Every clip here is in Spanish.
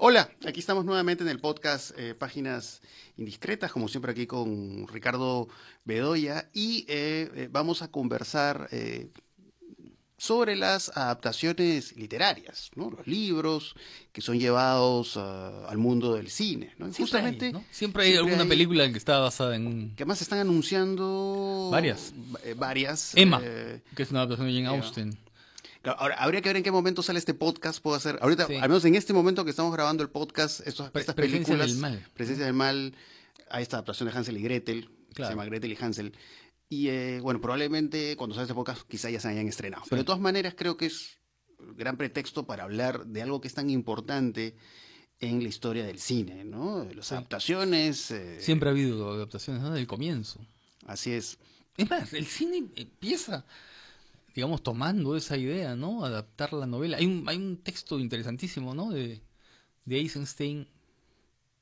Hola, aquí estamos nuevamente en el podcast eh, Páginas Indiscretas, como siempre aquí con Ricardo Bedoya, y eh, eh, vamos a conversar sobre las adaptaciones literarias, ¿no? los libros que son llevados ah, al mundo del cine. ¿no? Siempre Justamente, hay, siempre hay alguna película que está basada en... Que además están anunciando... Varias. varias. Emma, que es una adaptación de Jane Austen. Ahora, habría que ver en qué momento sale este podcast. Puedo hacer, ahorita, al menos en este momento que estamos grabando el podcast, estas películas. Presencia del mal. Presencia del mal. Hay esta adaptación de Hansel y Gretel, se llama Gretel y Hansel. Y eh, bueno, probablemente cuando sale este podcast quizá ya se hayan estrenado. Pero de todas maneras creo que es gran pretexto para hablar de algo que es tan importante en la historia del cine, ¿no? Las adaptaciones. Eh, Siempre ha habido adaptaciones, ¿no? Del comienzo. Así es. Es más, el cine empieza digamos, tomando esa idea, ¿no? Adaptar la novela. Hay un, hay un texto interesantísimo, ¿no? De, de Eisenstein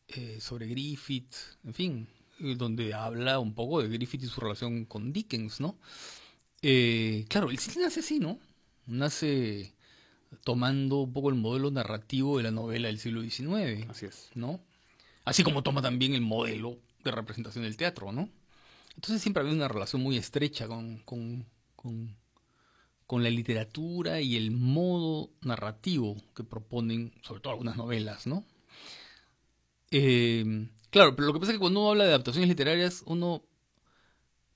eh, sobre Griffith, en fin, eh, donde habla un poco de Griffith y su relación con Dickens, ¿no? Eh, claro, el cine nace así, ¿no? Nace tomando un poco el modelo narrativo de la novela del siglo XIX. Así es. ¿No? Así como toma también el modelo de representación del teatro, ¿no? Entonces siempre ha habido una relación muy estrecha con, con con la literatura y el modo narrativo que proponen, sobre todo algunas novelas, ¿no? Eh, claro, pero lo que pasa es que cuando uno habla de adaptaciones literarias, uno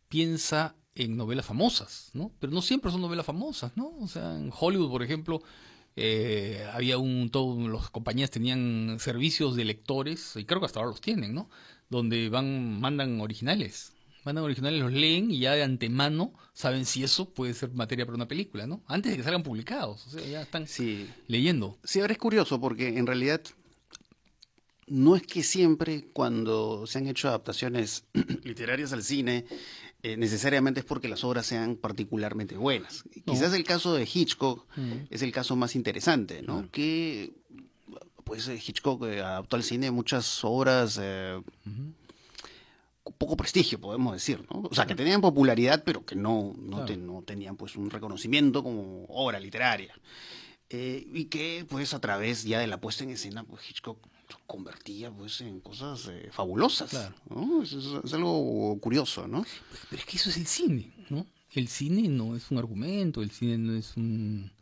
piensa en novelas famosas, ¿no? Pero no siempre son novelas famosas, ¿no? O sea, en Hollywood, por ejemplo, eh, había un, todas las compañías tenían servicios de lectores, y creo que hasta ahora los tienen, ¿no? Donde van, mandan originales, mandan originales, los leen y ya de antemano saben si eso puede ser materia para una película, ¿no? Antes de que salgan publicados, o sea, ya están leyendo. Sí, ahora es curioso porque en realidad no es que siempre cuando se han hecho adaptaciones literarias al cine, eh, necesariamente es porque las obras sean particularmente buenas. Quizás el caso de Hitchcock mm. es el caso más interesante, ¿no? Que pues Hitchcock eh, adaptó al cine muchas obras eh, poco prestigio, podemos decir, ¿no? O sea, que tenían popularidad, pero que no, no, tenían pues un reconocimiento como obra literaria. Eh, y que pues a través ya de la puesta en escena, pues Hitchcock convertía pues en cosas eh, fabulosas. Es, algo curioso, ¿no? Pero es que eso es el cine, ¿no? El cine no es un argumento, el cine no es un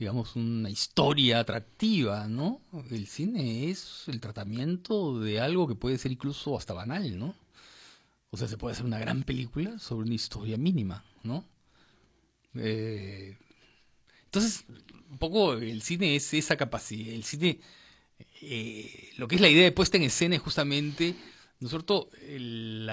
digamos, una historia atractiva, ¿no? El cine es el tratamiento de algo que puede ser incluso hasta banal, ¿no? O sea, se puede hacer una gran película sobre una historia mínima, ¿no? Eh, entonces, un poco el cine es esa capacidad. El cine, eh, lo que es la idea de puesta en escena es justamente, ¿no es cierto?, el,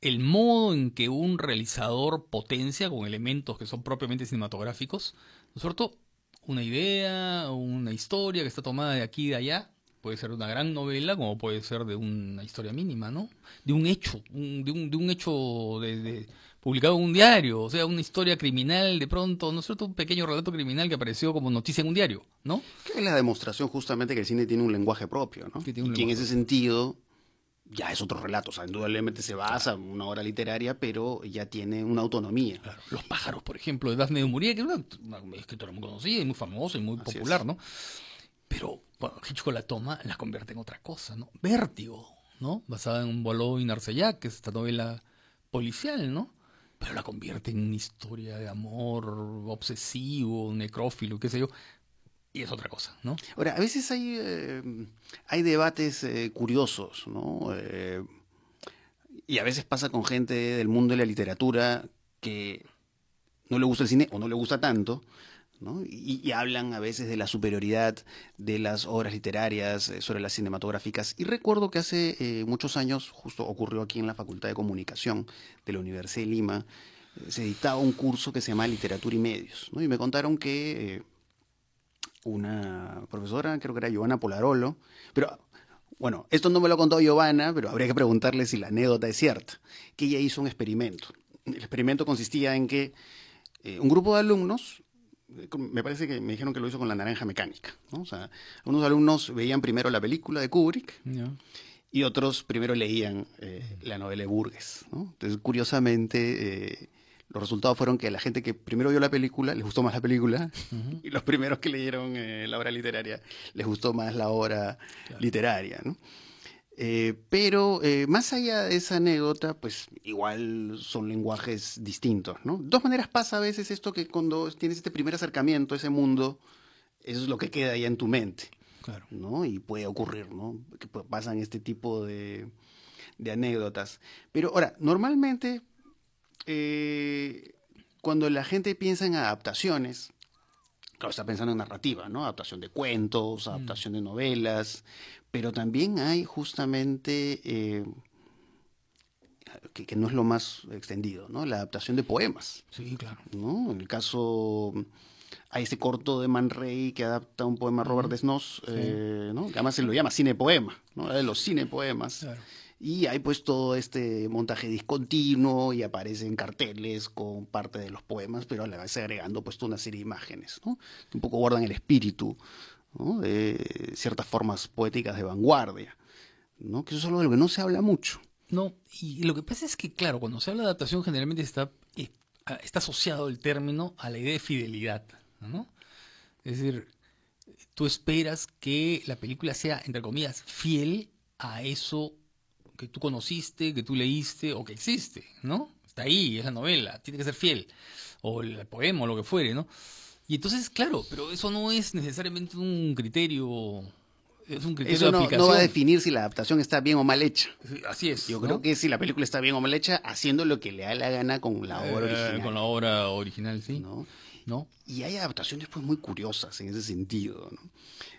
el modo en que un realizador potencia con elementos que son propiamente cinematográficos, ¿no es cierto?, una idea, una historia que está tomada de aquí y de allá, Puede ser una gran novela como puede ser de una historia mínima, ¿no? De un hecho, de, un, de un hecho de, publicado en un diario, o sea, una historia criminal de pronto, ¿no es cierto? Un pequeño relato criminal que apareció como noticia en un diario, ¿no? Que es la demostración justamente que el cine tiene un lenguaje propio, ¿no? Que y que en ese sentido ya es otro relato, o sea, indudablemente se basa en una obra literaria, pero ya tiene una autonomía. Los pájaros, por ejemplo, de Daphne de Maurier, que es una, escritora muy conocida y muy famosa y muy popular, ¿no? Pero bueno, Hitchcock la toma, la convierte en otra cosa, ¿no? Vértigo, ¿no? Basada en un Boileau y Narcellac, que es esta novela policial, ¿no? Pero la convierte en una historia de amor obsesivo, necrófilo, qué sé yo. Y es otra cosa, ¿no? Ahora, a veces hay, eh, hay debates eh, curiosos, ¿no? Eh, y a veces pasa con gente del mundo de la literatura que no le gusta el cine o no le gusta tanto, y, hablan a veces de la superioridad de las obras literarias eh, sobre las cinematográficas. Y recuerdo que hace eh, muchos años, justo ocurrió aquí en la Facultad de Comunicación de la Universidad de Lima, eh, se dictaba un curso que se llama Literatura y Medios. Y me contaron que una profesora, creo que era Giovanna Polarolo, pero bueno, esto no me lo ha contado Giovanna, pero habría que preguntarle si la anécdota es cierta, que ella hizo un experimento. El experimento consistía en que un grupo de alumnos me parece que me dijeron que lo hizo con la naranja mecánica. ¿no? O sea, unos alumnos veían primero la película de Kubrick y otros primero leían eh, la novela de Burgess. ¿no? Entonces, curiosamente, eh, los resultados fueron que la gente que primero vio la película les gustó más la película y los primeros que leyeron eh, la obra literaria les gustó más la obra literaria, ¿no? Eh, pero eh, más allá de esa anécdota, pues igual son lenguajes distintos, ¿no? De todas maneras pasa a veces esto que cuando tienes este primer acercamiento a ese mundo, eso es lo que queda ya en tu mente, Claro. ¿no? Y puede ocurrir, ¿no? Que pasan este tipo de, de anécdotas. Pero ahora, normalmente, eh, cuando la gente piensa en adaptaciones, claro, está pensando en narrativa, ¿no? Adaptación de cuentos, adaptación de novelas, pero también hay justamente, eh, que, que no es lo más extendido, ¿no? La adaptación de poemas, Sí, claro. ¿no? En el caso, hay ese corto de Man Ray que adapta un poema de Robert Desnos, eh, ¿no? Que además se lo llama cine-poema, ¿no? Habla de los cine-poemas. Claro. Y hay pues todo este montaje discontinuo y aparecen carteles con parte de los poemas, pero a la vez agregando pues toda una serie de imágenes, ¿no? Que un poco guardan el espíritu de ciertas formas poéticas de vanguardia, ¿no? Que eso es algo de lo que no se habla mucho. No, y lo que pasa es que, claro, cuando se habla de adaptación generalmente está, eh, está asociado el término a la idea de fidelidad, ¿no? Es decir, tú esperas que la película sea, entre comillas, fiel a eso que tú conociste, que tú leíste o que existe, ¿no? Está ahí, es la novela, tiene que ser fiel, o el poema o lo que fuere, ¿no? Y entonces, claro, pero eso no es necesariamente un criterio, es un criterio Eso de no, aplicación. no va a definir si la adaptación está bien o mal hecha. Sí, Así es. Yo ¿no? creo que si la película está bien o mal hecha, haciendo lo que le da la gana con la obra Eh, original. Con la obra original, sí. ¿no? ¿No? Y hay adaptaciones pues muy curiosas en ese sentido. ¿no?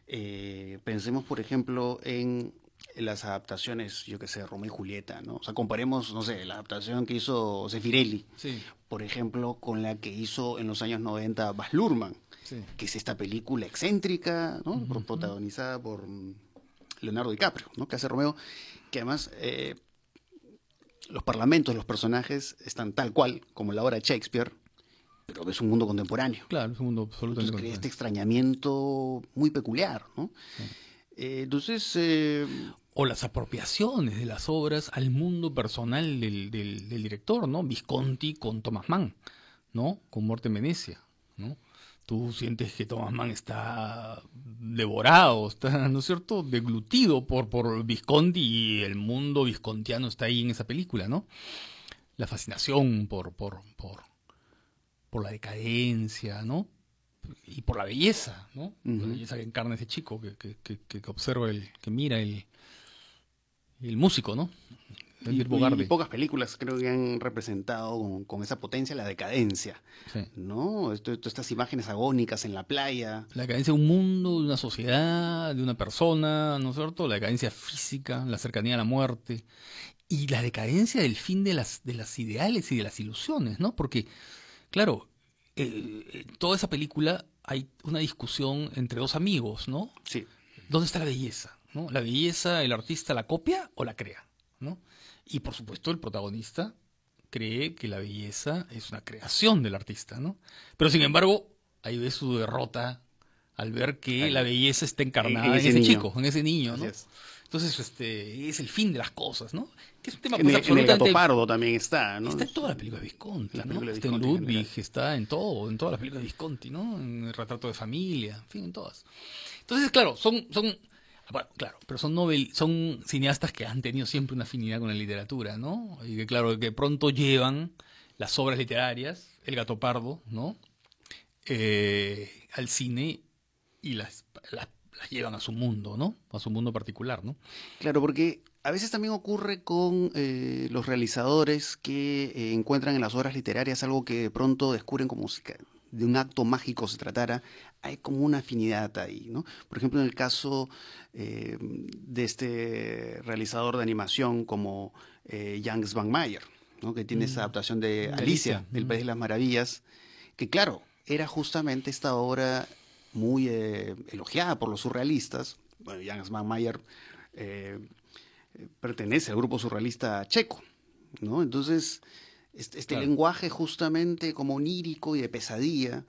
Eh, pensemos, por ejemplo, en las adaptaciones, yo que sé, Romeo y Julieta, ¿no? O sea, comparemos, no sé, la adaptación que hizo Sefirelli, Sí. por ejemplo, con la que hizo en los años 90 Baz Luhrmann, Sí. que es esta película excéntrica, ¿no? Pro- protagonizada por Leonardo DiCaprio, ¿no? Que hace Romeo, que además eh, los parlamentos, los personajes están tal cual como la obra de Shakespeare, pero es un mundo contemporáneo. Claro, es un mundo absolutamente Entonces crea este contrario. extrañamiento muy peculiar, ¿no? Eh, entonces, eh, O las apropiaciones de las obras al mundo personal del, director, ¿no? Visconti con Thomas Mann, ¿no? Con Muerte en Venecia, ¿no? Tú sientes que Thomas Mann está devorado, está, ¿no es cierto?, deglutido por, por Visconti y el mundo viscontiano está ahí en esa película, ¿no? La fascinación por, por, por, por la decadencia, ¿no? Y por la belleza, ¿no? La Ujú. belleza que encarna ese chico, que, que, que, que observa, el, que mira el, el músico, ¿no? y, El Bogarde. y pocas películas creo que han representado con, con esa potencia la decadencia, Sí. ¿no? Esto, esto- estas imágenes agónicas en la playa. La decadencia de un mundo, de una sociedad, de una persona, ¿no es cierto? La decadencia física, la cercanía a la muerte. Y la decadencia del fin de las, de las ideales y de las ilusiones, ¿no? Porque, claro, eh, en toda esa película hay una discusión entre dos amigos, ¿no? Sí, ¿Dónde está la belleza? ¿no? ¿La belleza el artista la copia o la crea? ¿no? Y por supuesto el protagonista cree que la belleza es una creación del artista, ¿no? Pero sin embargo, ahí ve su derrota al ver que la belleza está encarnada En- ese chico, en ese niño, así ¿no? es. Entonces, este, es el fin de las cosas, ¿no? Que es un tema En, pues, el, en el gato absolutamente pardo también está, ¿no? Está en toda la película de Visconti, ¿no? película de Está en en Ludwig, está en todo, en todas las películas de Visconti, ¿no? En el retrato de familia, en fin, en todas. Entonces, claro, son, son, bueno, claro, pero son novel, son cineastas que han tenido siempre una afinidad con la literatura, ¿no? Y que claro, que pronto llevan las obras literarias, El gato pardo, ¿no? Eh, al cine y las, las, las llevan a su mundo, ¿no? A su mundo particular, ¿no? Claro, porque a veces también ocurre con eh, los realizadores que eh, encuentran en las obras literarias algo que de pronto descubren como si de un acto mágico se tratara, hay como una afinidad ahí, ¿no? Por ejemplo, en el caso eh, de este realizador de animación como eh, Jan Svanmeier, ¿no? Que tiene esa adaptación de Alicia, del mm. País de las Maravillas, que claro, era justamente esta obra muy eh, elogiada por los surrealistas. Bueno, Jan Svanmeier eh, pertenece al grupo surrealista checo, ¿no? Entonces, este, este Claro. lenguaje justamente como onírico y de pesadilla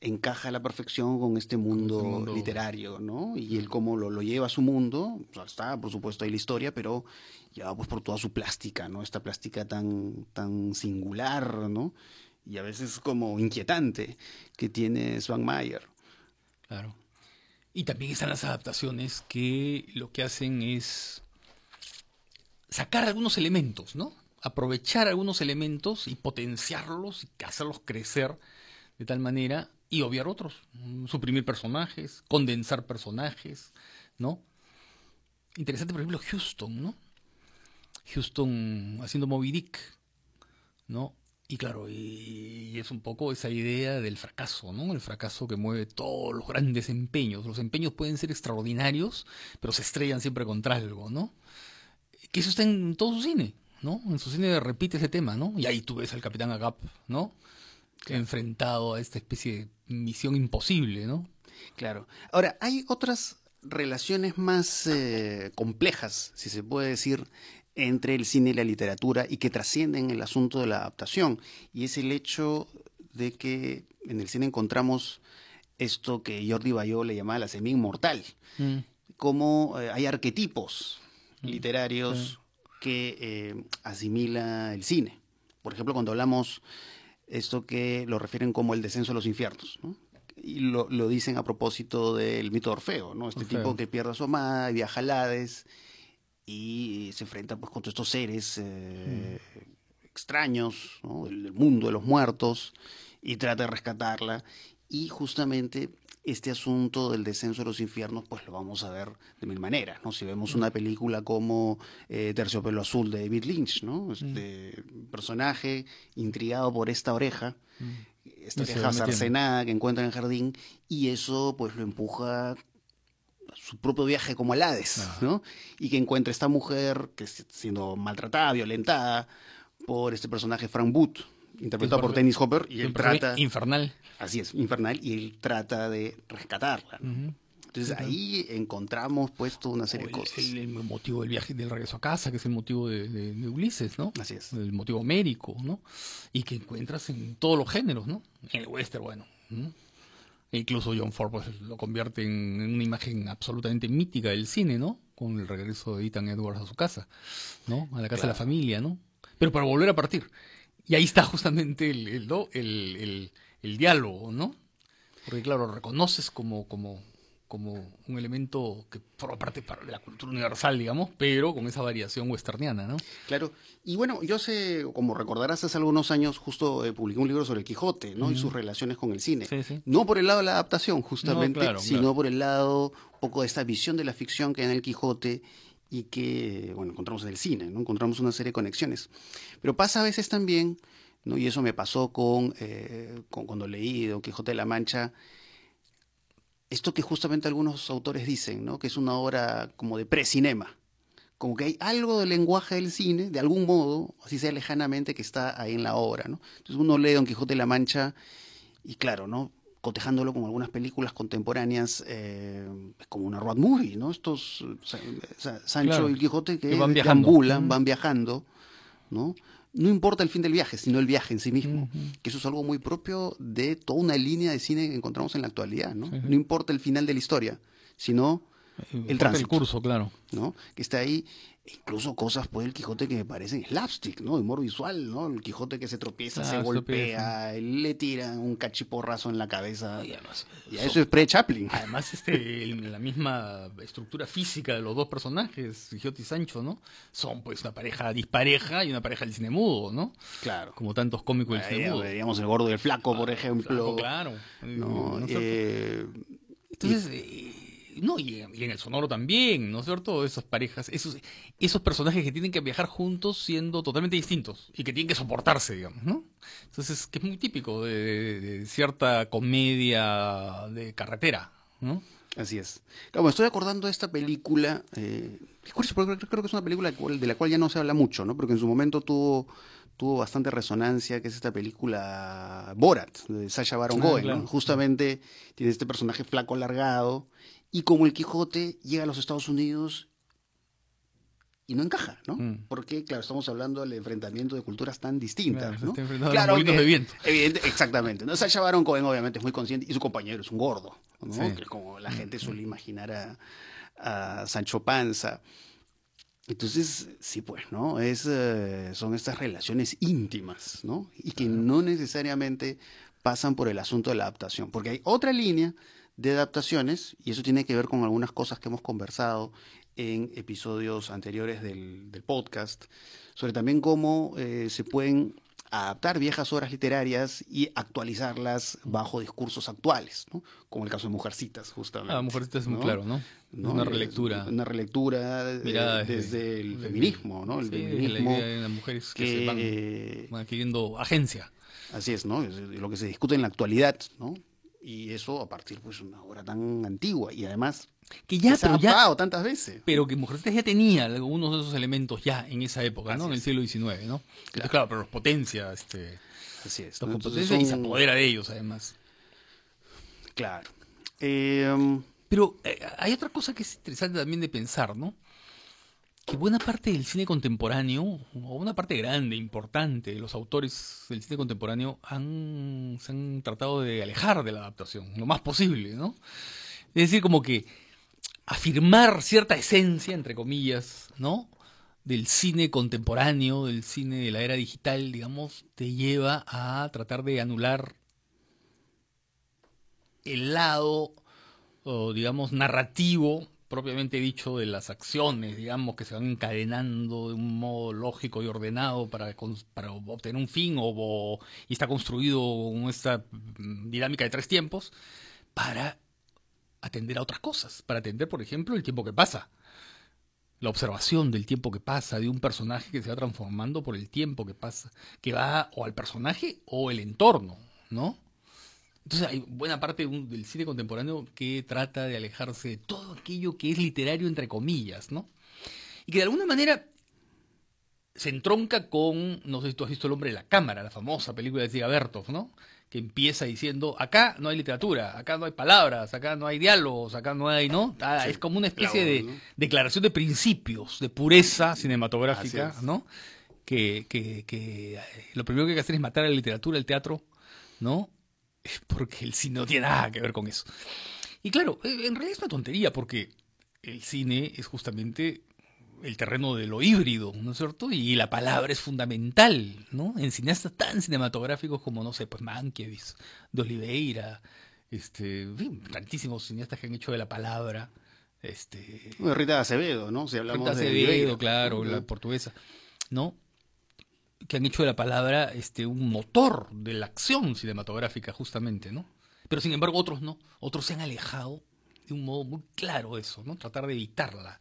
encaja a la perfección con este mundo, este mundo. literario, ¿no? Y él como lo, lo lleva a su mundo, o sea, está por supuesto ahí la historia, pero ya pues por toda su plástica, ¿no? Esta plástica tan, tan singular, ¿no? y a veces como inquietante que tiene Mayer. Claro. Y también están las adaptaciones que lo que hacen es sacar algunos elementos, ¿no? Aprovechar algunos elementos y potenciarlos y hacerlos crecer de tal manera y obviar otros, suprimir personajes, condensar personajes, ¿no? Interesante, por ejemplo, Houston, ¿no? Houston haciendo Moby Dick, ¿no? Y claro, y, es un poco esa idea del fracaso, ¿no? El fracaso que mueve todos los grandes empeños. Los empeños pueden ser extraordinarios, pero se estrellan siempre contra algo, ¿no? Que eso está en todo su cine, ¿no? En su cine repite ese tema, ¿no? Y ahí tú ves al Capitán Agap, ¿no? Enfrentado a esta especie de misión imposible, ¿no? Claro. Ahora, hay otras relaciones más eh, complejas, si se puede decir, entre el cine y la literatura y que trascienden el asunto de la adaptación. Y es el hecho de que en el cine encontramos esto que Jordi Bayó le llamaba la semilla inmortal, mm. como eh, hay arquetipos mm. literarios que eh, asimila el cine. Por ejemplo, cuando hablamos esto que lo refieren como el descenso a los infiernos, y lo, dicen a propósito del mito de Orfeo, ¿no? Este tipo que pierde a su amada y viaja al Hades y se enfrenta pues contra estos seres eh, mm. extraños del, mundo de los muertos y trata de rescatarla y justamente este asunto del descenso de los infiernos pues lo vamos a ver de mil maneras no si vemos una película como eh, Terciopelo Azul de David Lynch no este mm. personaje intrigado por esta oreja mm. esta oreja sarcenada que encuentra en el jardín y eso pues lo empuja su propio viaje como al Hades, ¿no? Y que encuentra esta mujer que está siendo maltratada, violentada por este personaje Frank Booth, interpretado por Dennis Hopper, y él trata... Infernal. Así es, infernal, y él trata de rescatarla. Entonces ahí encontramos puesto una serie de cosas. El, motivo del viaje, del regreso a casa, que es el motivo de, Ulises, ¿no? Así es. El motivo médico, ¿no? Y que encuentras en todos los géneros, ¿no? En el western, bueno. E incluso John Ford pues, lo convierte en una imagen absolutamente mítica del cine, ¿no? Con el regreso de Ethan Edwards a su casa, ¿no? A la casa de la familia, ¿no? Pero para volver a partir. Y ahí está justamente el, el, el, el diálogo, ¿no? Porque claro, reconoces como, como, como un elemento que forma parte de la cultura universal, digamos, pero con esa variación westerniana, ¿no? Claro. Y bueno, yo sé, como recordarás, hace algunos años justo eh, publiqué un libro sobre el Quijote, ¿no? Y sus relaciones con el cine. No por el lado de la adaptación, justamente, sino por el lado un poco de esta visión de la ficción que hay en el Quijote y que, bueno, encontramos en el cine, ¿no? Encontramos una serie de conexiones. Pero pasa a veces también, ¿no? Y eso me pasó con, eh, con cuando leí Don Quijote de la Mancha, esto que justamente algunos autores dicen, ¿no? que es una obra como de precinema, como que hay algo del lenguaje del cine, de algún modo, así sea lejanamente, que está ahí en la obra. ¿no? Entonces uno lee Don Quijote de la Mancha y claro, ¿no? cotejándolo con algunas películas contemporáneas, eh, es como una road movie, ¿no? Estos Sancho y Quijote que, van viajando, van viajando, ¿no? No importa el fin del viaje, sino el viaje en sí mismo. Que eso es algo muy propio de toda una línea de cine que encontramos en la actualidad, ¿no? No importa el final de la historia, sino el tránsito. El curso, claro. ¿no? Que está ahí incluso cosas por el Quijote que me parecen slapstick, ¿no? Humor visual, ¿no? El Quijote que se tropieza, se golpea, le tira un cachiporrazo en la cabeza. Y, además, eso es pre-Chaplin. Además, este, la misma estructura física de los dos personajes, Quijote y Sancho, ¿no? Son pues una pareja dispareja y una pareja del cine mudo, ¿no? Claro. Como tantos cómicos del cine mudo. Veríamos el gordo y el flaco, por ejemplo. claro. ¿no? Eh, entonces, eh, no, y, en el sonoro también, ¿no es cierto? Esas parejas, esos, esos personajes que tienen que viajar juntos siendo totalmente distintos y que tienen que soportarse, digamos, ¿no? Entonces, que es muy típico de, cierta comedia de carretera, ¿no? Así es. Claro, me estoy acordando de esta película, eh, creo que es una película de la cual ya no se habla mucho, ¿no? Porque en su momento tuvo tuvo bastante resonancia, que es esta película Borat, de Sasha Baron ah, Cohen, ¿no? Justamente tiene este personaje flaco, alargado, y como el Quijote llega a los Estados Unidos y no encaja, ¿no? Mm. Porque, claro, estamos hablando del enfrentamiento de culturas tan distintas, ¿no? Claro, de viento. Evidente, exactamente. ¿no? Sacha Baron Cohen obviamente es muy consciente y su compañero es un gordo, ¿no? Que como la gente suele imaginar a, Sancho Panza. Entonces, sí, pues, ¿no? Es, eh, son estas relaciones íntimas, ¿no? Y que no necesariamente pasan por el asunto de la adaptación, porque hay otra línea de adaptaciones, y eso tiene que ver con algunas cosas que hemos conversado en episodios anteriores del, del podcast, sobre también cómo eh, se pueden adaptar viejas obras literarias y actualizarlas bajo discursos actuales, ¿no? como el caso de Mujercitas, justamente. Ah, Mujercitas es muy ¿no? claro, ¿no? ¿no? Una relectura. Una relectura eh, Mirada desde, desde- el desde- feminismo, ¿no? El Sí, de la feminismo idea de las mujeres que, se van, van adquiriendo agencia. así es, ¿no? Es lo que se discute en la actualidad, ¿no? Y eso a partir pues de una obra tan antigua y además Que ya, se ha ya, tantas veces. pero que Mujercitas ya tenía algunos de esos elementos ya en esa época, ¿no? Así En el siglo XIX, ¿no? Entonces, claro, pero los potencia, este, Así es. los ¿no? Entonces potencia y se apodera de ellos, además. Claro. Eh, Pero eh, hay otra cosa que es interesante también de pensar, ¿no? Que buena parte del cine contemporáneo, o una parte grande, importante, los autores del cine contemporáneo han, se han tratado de alejar de la adaptación, lo más posible, ¿no? Es decir, como que afirmar cierta esencia, entre comillas, ¿no? Del cine contemporáneo, del cine de la era digital, digamos, te lleva a tratar de anular el lado digamos narrativo propiamente dicho de las acciones, digamos, que se van encadenando de un modo lógico y ordenado para, obtener un fin o, o- y está construido con esta mm, dinámica de tres tiempos para atender a otras cosas, para atender, por ejemplo, el tiempo que pasa. La observación del tiempo que pasa, de un personaje que se va transformando por el tiempo que pasa, que va o al personaje o el entorno, ¿no? Entonces hay buena parte un- del cine contemporáneo que trata de alejarse de todo aquello que es literario entre comillas, ¿no? Y que de alguna manera se entronca con, no sé si tú has visto El hombre de la cámara, la famosa película de Ziga Bertov, ¿no? Que empieza diciendo, acá no hay literatura, acá no hay palabras, acá no hay diálogos, acá no hay, ¿no? Ah, Sí, es como una especie de declaración de principios, de pureza cinematográfica. ¿no? Que, que, que eh, lo primero que hay que hacer es matar a la literatura, el teatro, ¿no? Porque el cine no tiene nada que ver con eso. Y claro, eh, en realidad es una tontería porque el cine es justamente el terreno de lo híbrido, ¿no es cierto? Y la palabra es fundamental, ¿no? En cineastas tan cinematográficos como, no sé, pues Mankiewicz, de Oliveira, este, en fin, tantísimos cineastas que han hecho de la palabra, este, bueno, Rita Acevedo, ¿no? Si hablamos Rita de Acevedo, claro, la portuguesa, ¿no? Que han hecho de la palabra este un motor de la acción cinematográfica, justamente, ¿no? Pero sin embargo, otros no. Otros se han alejado de un modo muy claro eso, ¿no? Tratar de evitarla.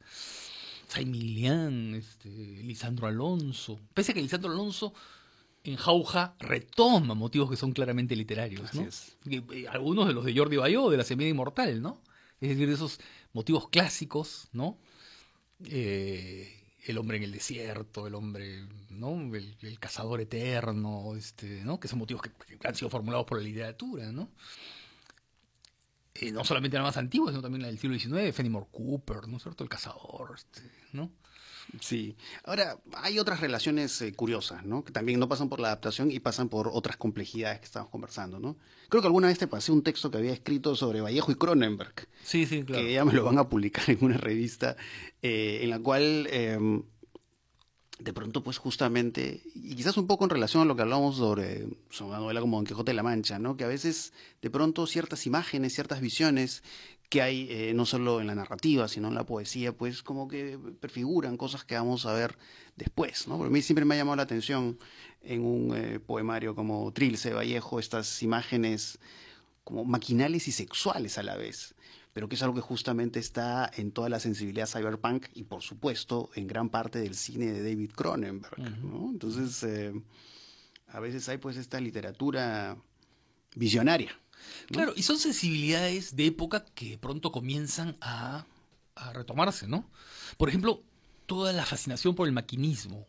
Saimilian, este, Lisandro Alonso. Pese a que Lisandro Alonso en Jauja retoma motivos que son claramente literarios, ¿no? eh, algunos de los de Jordi Bayó, de la Semilla Inmortal, ¿no? Es decir, de esos motivos clásicos, ¿no? Eh, el hombre en el desierto, el hombre, ¿no? El, cazador eterno, este, ¿no? Que son motivos que, que han sido formulados por la literatura, ¿no? Eh, no solamente la más antigua, sino también la del siglo XIX, Fenimore Cooper, ¿no es cierto? El cazador, este, ¿no? Sí. Ahora, hay otras relaciones eh, curiosas, ¿no? Que también no pasan por la adaptación y pasan por otras complejidades que estamos conversando, ¿no? Creo que alguna vez te pasé un texto que había escrito sobre Vallejo y Cronenberg, Sí, sí, que ya me lo van a publicar en una revista, eh, en la cual eh, de pronto, pues justamente, y quizás un poco en relación a lo que hablamos sobre, sobre una novela como Don Quijote de la Mancha, ¿no? Que a veces, de pronto, ciertas imágenes, ciertas visiones que hay eh, no solo en la narrativa, sino en la poesía, pues como que prefiguran cosas que vamos a ver después, ¿no? Porque a mí siempre me ha llamado la atención en un eh, poemario como Trilce Vallejo, estas imágenes como maquinales y sexuales a la vez, pero que es algo que justamente está en toda la sensibilidad cyberpunk y por supuesto en gran parte del cine de David Cronenberg, ¿no? Entonces, eh, a veces hay pues esta literatura visionaria. Claro, y son sensibilidades de época que pronto comienzan a, retomarse, ¿no? Por ejemplo, toda la fascinación por el maquinismo,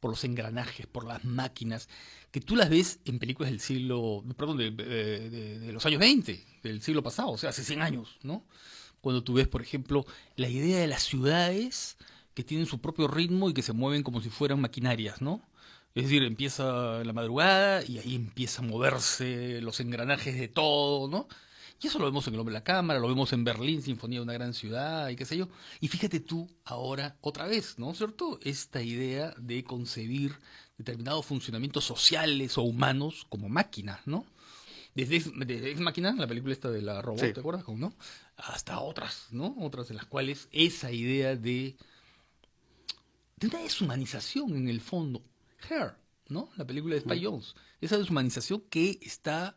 por los engranajes, por las máquinas, que tú las ves en películas del siglo, perdón, de- de- de los años 20, del siglo pasado, o sea, hace 100 años, ¿no? Cuando tú ves, por ejemplo, la idea de las ciudades que tienen su propio ritmo y que se mueven como si fueran maquinarias, ¿no? Es decir, empieza la madrugada y ahí empieza a moverse los engranajes de todo, ¿no? Y eso lo vemos en El Hombre de la Cámara, lo vemos en Berlín, Sinfonía de una gran ciudad y qué sé yo. Y fíjate tú ahora, otra vez, ¿no es cierto? Esta idea de concebir determinados funcionamientos sociales o humanos como máquinas, ¿no? Desde desde Ex Máquina, la película esta de la robot, Sí. ¿te acuerdas? ¿no? Hasta otras, ¿no? Otras de las cuales esa idea de, de una deshumanización en el fondo. ¿No? La película de Spy Jones. Esa deshumanización que está,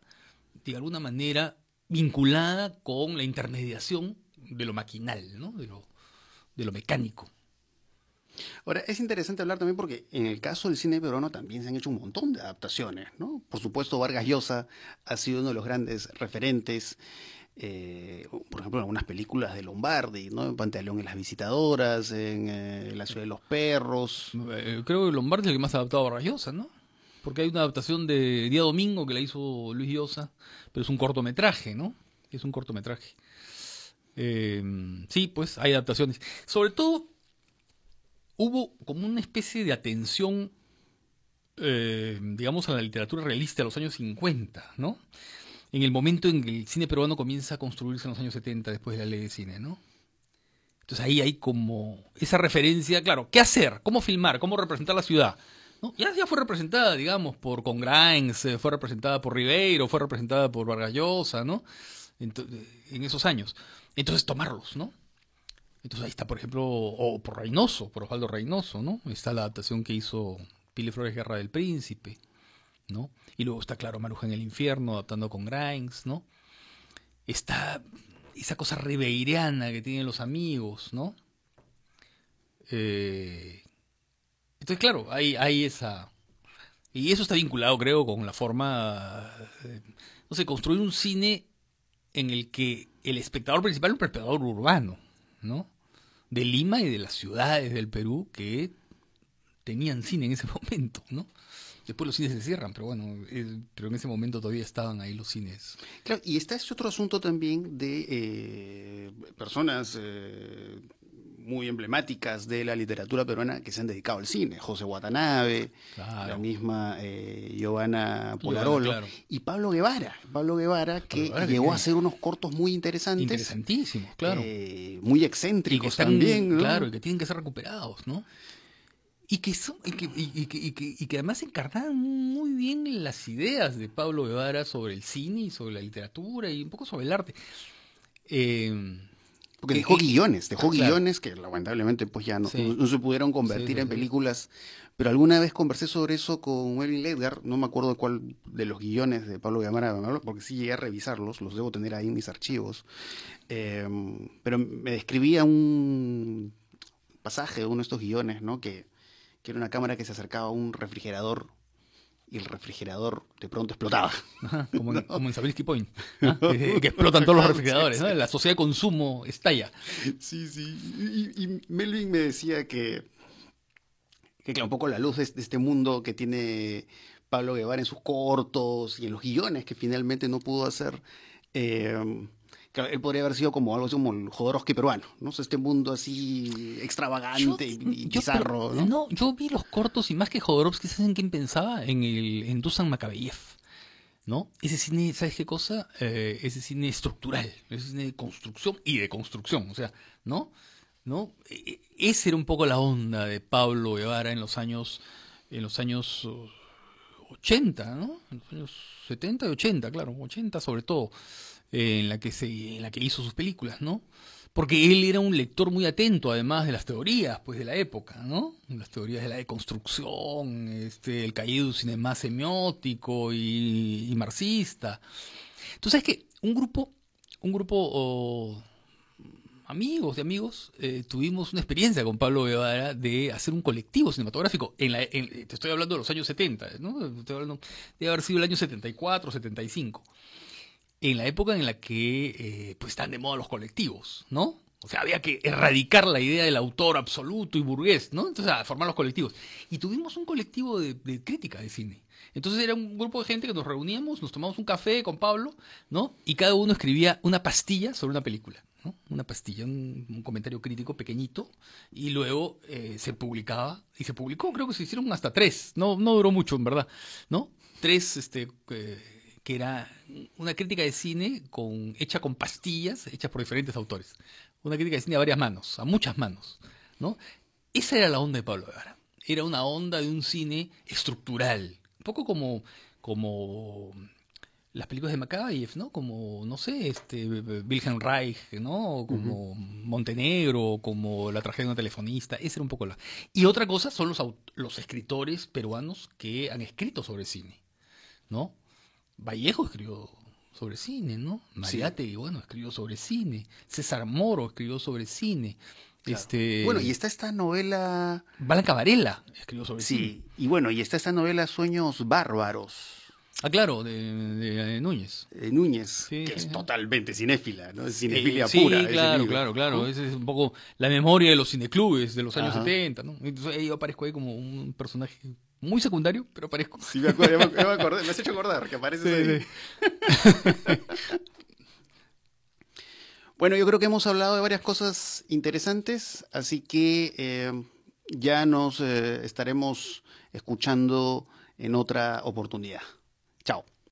de alguna manera, vinculada con la intermediación de lo maquinal, ¿no? De lo, de lo mecánico. Ahora, es interesante hablar también porque en el caso del cine peruano también se han hecho un montón de adaptaciones, ¿no? Por supuesto, Vargas Llosa ha sido uno de los grandes referentes, eh, por ejemplo, en algunas películas de Lombardi, ¿no? En Pantaleón y las visitadoras, en eh, La ciudad de los perros. Eh, creo que Lombardi es el que más ha adaptado a Vargas Llosa, ¿no? Porque hay una adaptación de Día Domingo que la hizo Luis Llosa, pero es un cortometraje, ¿no? Es un cortometraje. Sí, pues hay adaptaciones. Sobre todo, hubo como una especie de atención, digamos, a la literatura realista de los años 50, ¿no? En el momento en que el cine peruano comienza a construirse en los años 70, después de la ley de cine, ¿no? Entonces ahí hay como esa referencia, claro, ¿qué hacer? ¿Cómo filmar? ¿Cómo representar la ciudad? ¿No? Ya, ya fue representada, digamos, por con Grimes, eh, fue representada por Ribeiro, fue representada por Vargas Llosa, ¿no? Ento- en esos años. Entonces tomarlos, ¿no? Entonces ahí está, por ejemplo, o por Reynoso, por Osvaldo Reynoso, ¿no? Está la adaptación que hizo Pili Flores Guerra del Príncipe, ¿no? Y luego está, claro, Maruja en el Infierno, adaptando con Grimes, ¿no? Está esa cosa ribeiriana que tienen los amigos, ¿no? Eh, entonces, claro, hay, hay esa... Y eso está vinculado, creo, con la forma, eh, no sé, construir un cine en el que el espectador principal es un espectador urbano, ¿no? De Lima y de las ciudades del Perú que tenían cine en ese momento, ¿no? Después los cines se cierran, pero bueno, eh, pero en ese momento todavía estaban ahí los cines. Claro, y está este otro asunto también de eh, personas eh, muy emblemáticas de la literatura peruana que se han dedicado al cine. José Watanabe, Claro. la misma eh, Giovanna Polarolo claro. y Pablo Guevara. Pablo Guevara que Guevara llegó a hacer unos cortos muy interesantes, Interesantísimos, claro. eh, muy y que excéntricos están, también. ¿no? claro, y que tienen que ser recuperados, ¿no? Y que, son, y, que, y- y que, y que- y que además encarnaban muy bien las ideas de Pablo Guevara sobre el cine y sobre la literatura y un poco sobre el arte. Eh, Porque que- dejó guiones, dejó claro. guiones que lamentablemente pues ya no, Sí. no- no se pudieron convertir Sí, sí, en películas. Pero alguna vez conversé sobre eso con Melvin Ledgar, no me acuerdo de cuál de los guiones de Pablo Guevara, porque sí llegué a revisarlos, los debo tener ahí en mis archivos. Eh, pero me describía un pasaje de uno de estos guiones, ¿no? Que, que era una cámara que se acercaba a un refrigerador y el refrigerador de pronto explotaba. ajá, como, en, como en Zabriskie Point, ¿ah? que, que explotan todos los refrigeradores, ¿no? La sociedad de consumo estalla. Sí, sí. Y, y Melvin me decía que, que claro, un poco la luz de, de este mundo que tiene Pablo Guevara en sus cortos y en los guiones que finalmente no pudo hacer. eh, claro, él podría haber sido como algo así como el Jodorowsky peruano, ¿no? O sea, este mundo así extravagante y, y yo- bizarro, pero- ¿no? yo vi los cortos y más que Jodorowsky, ¿sabes en quién pensaba? En el en Dusan Makabeyev, ¿no? Ese cine, ¿sabes qué cosa? Eh, ese cine estructural, ese cine de construcción y de construcción, o sea, ¿no? ¿No? E- e- Esa era un poco la onda de Pablo Guevara en los años, en los años uh, 80, ¿no? En los años 70 y 80, claro, 80 sobre todo, eh, en la que se, en la que hizo sus películas, ¿no? Porque él era un lector muy atento, además de las teorías, pues, de la época, ¿no? Las teorías de la deconstrucción, este, el caído cinema semiótico y, marxista. Entonces, es que un grupo, un grupo amigos de amigos, eh, tuvimos una experiencia con Pablo Guevara de hacer un colectivo cinematográfico. En la, en- te estoy hablando de los años 70, ¿no? Estoy hablando, debe haber sido el año 74, 75. En la época en la que eh, pues están de moda los colectivos, ¿no? O sea, había que erradicar la idea del autor absoluto y burgués, ¿no? Entonces, a formar los colectivos. Y tuvimos un colectivo de, de crítica de cine. Entonces era un grupo de gente que nos reuníamos, nos tomamos un café con Pablo, ¿no? Y cada uno escribía una pastilla sobre una película, ¿no? Una pastilla, un, un comentario crítico pequeñito, y luego eh, se publicaba, y se publicó, creo que se hicieron hasta tres, no, no duró mucho, en verdad, ¿no? Tres este, eh, que era una crítica de cine con, hecha con pastillas, hechas por diferentes autores. Una crítica de cine a varias manos, a muchas manos. ¿no? Esa era la onda de Pablo Guevara. Era una onda de un cine estructural, un poco como, como las películas de Makayev, ¿no? Como, no sé, este, Wilhelm Reich, ¿no? Como Montenegro, como La tragedia de una telefonista, ese era un poco la... Y otra cosa son los, los escritores peruanos que han escrito sobre cine, ¿no? Vallejo escribió sobre cine, ¿no? Mariate, bueno, escribió sobre cine. César Moro escribió sobre cine. Este... Bueno, y está esta novela... Blanca Varela escribió sobre cine. Sí, y bueno, y está esta novela Sueños Bárbaros. Ah, claro, de, Núñez. De Núñez, que es totalmente cinéfila, ¿no? Es cinefilia sí, pura. Sí, claro, claro, claro. Esa es un poco la memoria de los cineclubes de los años 70, ¿no? Entonces yo aparezco ahí como un personaje muy secundario, pero aparezco. Sí, me acuerdo, me, acordé, me has hecho acordar que apareces ahí. bueno, yo creo que hemos hablado de varias cosas interesantes, así que eh, ya nos eh, estaremos escuchando en otra oportunidad. Chao.